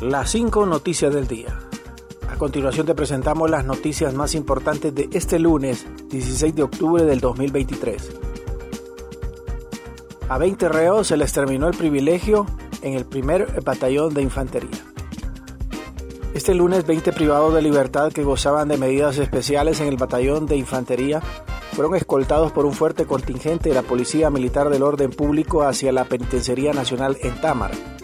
Las 5 noticias del día. A continuación te presentamos las noticias más importantes de este lunes 16 de octubre del 2023. A 20 reos se les terminó el privilegio en el primer batallón de infantería. Este lunes 20 privados de libertad que gozaban de medidas especiales en el batallón de infantería fueron escoltados por un fuerte contingente de la Policía Militar del Orden Público hacia la Penitenciaría Nacional en Támara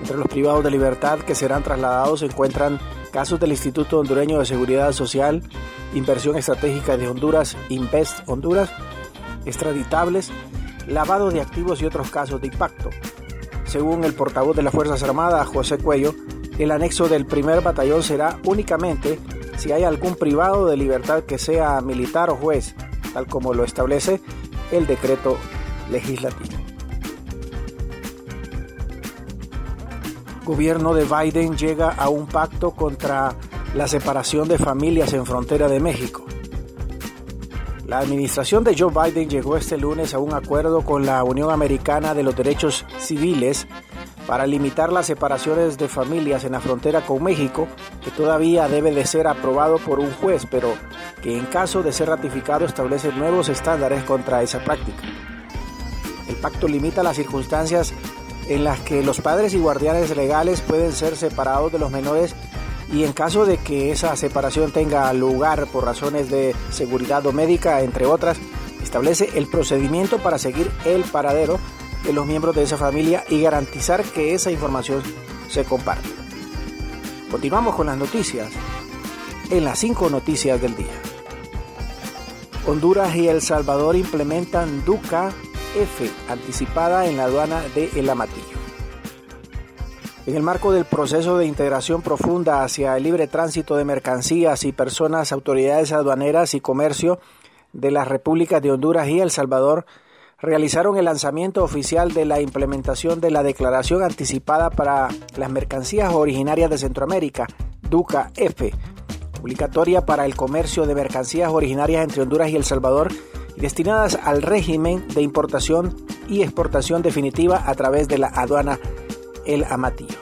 entre los privados de libertad que serán trasladados se encuentran casos del Instituto Hondureño de Seguridad Social, Inversión Estratégica de Honduras, Invest Honduras, extraditables, lavado de activos y otros casos de impacto. Según el portavoz de las Fuerzas Armadas, José Cuello, el anexo del primer batallón será únicamente si hay algún privado de libertad que sea militar o juez, tal como lo establece el decreto legislativo. Gobierno de Biden llega a un pacto contra la separación de familias en frontera de México. La administración de Joe Biden llegó este lunes a un acuerdo con la Unión Americana de los Derechos Civiles para limitar las separaciones de familias en la frontera con México, que todavía debe de ser aprobado por un juez, pero que en caso de ser ratificado establece nuevos estándares contra esa práctica. El pacto limita las circunstancias en las que los padres y guardianes legales pueden ser separados de los menores y en caso de que esa separación tenga lugar por razones de seguridad o médica, entre otras, establece el procedimiento para seguir el paradero de los miembros de esa familia y garantizar que esa información se comparte. Continuamos con las noticias en las cinco noticias del día. Honduras y El Salvador implementan DUCA F anticipada en la aduana de El Amatillo. En el marco del proceso de integración profunda hacia el libre tránsito de mercancías y personas, autoridades aduaneras y comercio de las repúblicas de Honduras y El Salvador realizaron el lanzamiento oficial de la implementación de la Declaración Anticipada para las Mercancías Originarias de Centroamérica, DUCA F, obligatoria para el comercio de mercancías originarias entre Honduras y El Salvador destinadas al régimen de importación y exportación definitiva a través de la aduana El Amatillo.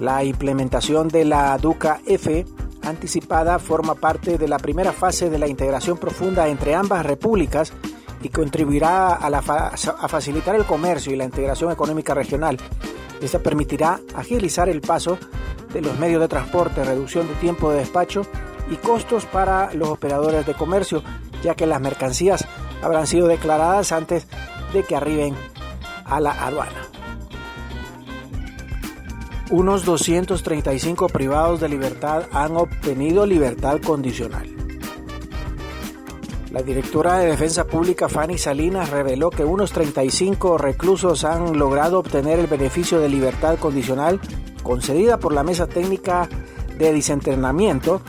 La implementación de la DUCA F anticipada forma parte de la primera fase de la integración profunda entre ambas repúblicas y contribuirá a, a facilitar el comercio y la integración económica regional. Esta permitirá agilizar el paso de los medios de transporte, reducción de tiempo de despacho y costos para los operadores de comercio ya que las mercancías habrán sido declaradas antes de que arriben a la aduana. Unos 235 privados de libertad han obtenido libertad condicional. La directora de Defensa Pública Fanny Salinas reveló que unos 35 reclusos han logrado obtener el beneficio de libertad condicional concedida por la Mesa Técnica de Disentrenamiento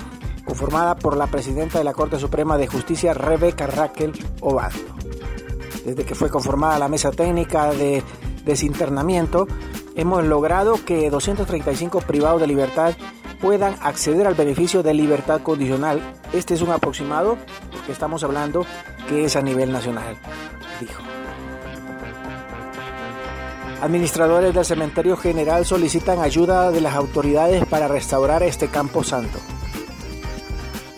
conformada por la presidenta de la Corte Suprema de Justicia, Rebeca Raquel Obando. Desde que fue conformada la mesa técnica de desinternamiento, hemos logrado que 235 privados de libertad puedan acceder al beneficio de libertad condicional. Este es un aproximado, porque estamos hablando que es a nivel nacional, dijo. Administradores del Cementerio General solicitan ayuda de las autoridades para restaurar este campo santo.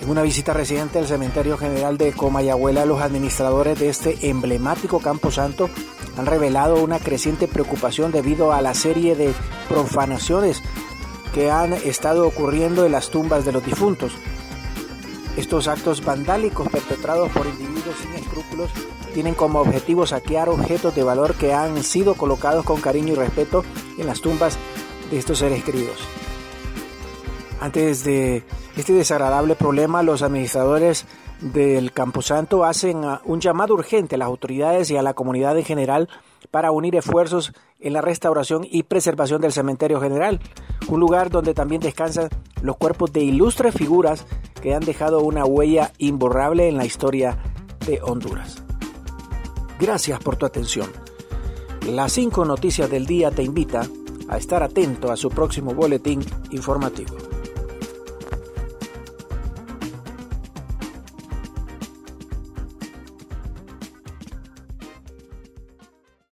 En una visita reciente al Cementerio General de Comayagüela, los administradores de este emblemático campo santo han revelado una creciente preocupación debido a la serie de profanaciones que han estado ocurriendo en las tumbas de los difuntos. Estos actos vandálicos perpetrados por individuos sin escrúpulos tienen como objetivo saquear objetos de valor que han sido colocados con cariño y respeto en las tumbas de estos seres queridos. Antes de este desagradable problema, los administradores del Camposanto hacen ah, un llamado urgente a las autoridades y a la comunidad en general para unir esfuerzos en la restauración y preservación del cementerio general, un lugar donde también descansan los cuerpos de ilustres figuras que han dejado una huella imborrable en la historia de Honduras. Gracias por tu atención. Las cinco noticias del día te invita a estar atento a su próximo boletín informativo.